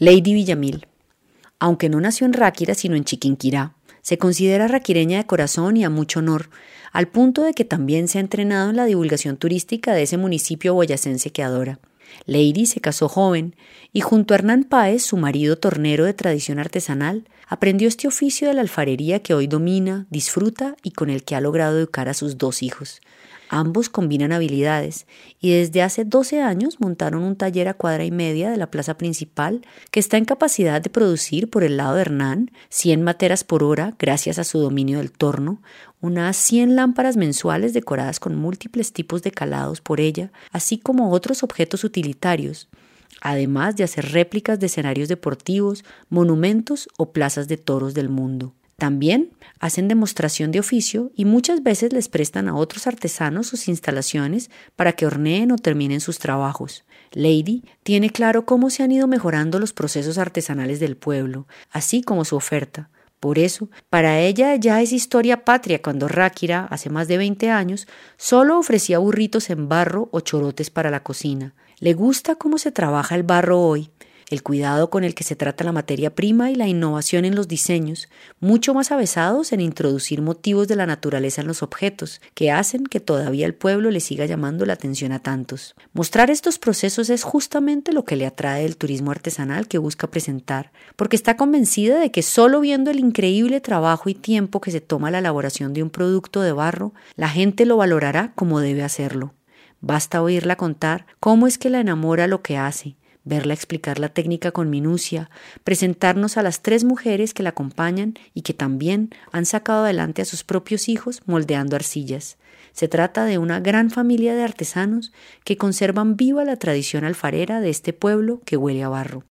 Lady Villamil. Aunque no nació en Ráquira, sino en Chiquinquirá, se considera raquireña de corazón y a mucho honor, al punto de que también se ha entrenado en la divulgación turística de ese municipio boyacense que adora. Lady se casó joven y junto a Hernán Páez, su marido tornero de tradición artesanal, aprendió este oficio de la alfarería que hoy domina, disfruta y con el que ha logrado educar a sus dos hijos. Ambos combinan habilidades y desde hace 12 años montaron un taller a cuadra y media de la plaza principal que está en capacidad de producir por el lado de Hernán 100 materas por hora gracias a su dominio del torno, unas 100 lámparas mensuales decoradas con múltiples tipos de calados por ella, así como otros objetos utilitarios, además de hacer réplicas de escenarios deportivos, monumentos o plazas de toros del mundo. También hacen demostración de oficio y muchas veces les prestan a otros artesanos sus instalaciones para que horneen o terminen sus trabajos. Lady tiene claro cómo se han ido mejorando los procesos artesanales del pueblo, así como su oferta. Por eso, para ella ya es historia patria cuando Ráquira, hace más de 20 años, solo ofrecía burritos en barro o chorotes para la cocina. Le gusta cómo se trabaja el barro hoy, el cuidado con el que se trata la materia prima y la innovación en los diseños, mucho más avesados en introducir motivos de la naturaleza en los objetos, que hacen que todavía el pueblo le siga llamando la atención a tantos. Mostrar estos procesos es justamente lo que le atrae el turismo artesanal que busca presentar, porque está convencida de que solo viendo el increíble trabajo y tiempo que se toma la elaboración de un producto de barro, la gente lo valorará como debe hacerlo. Basta oírla contar cómo es que la enamora lo que hace, verla explicar la técnica con minucia, presentarnos a las tres mujeres que la acompañan y que también han sacado adelante a sus propios hijos moldeando arcillas. Se trata de una gran familia de artesanos que conservan viva la tradición alfarera de este pueblo que huele a barro.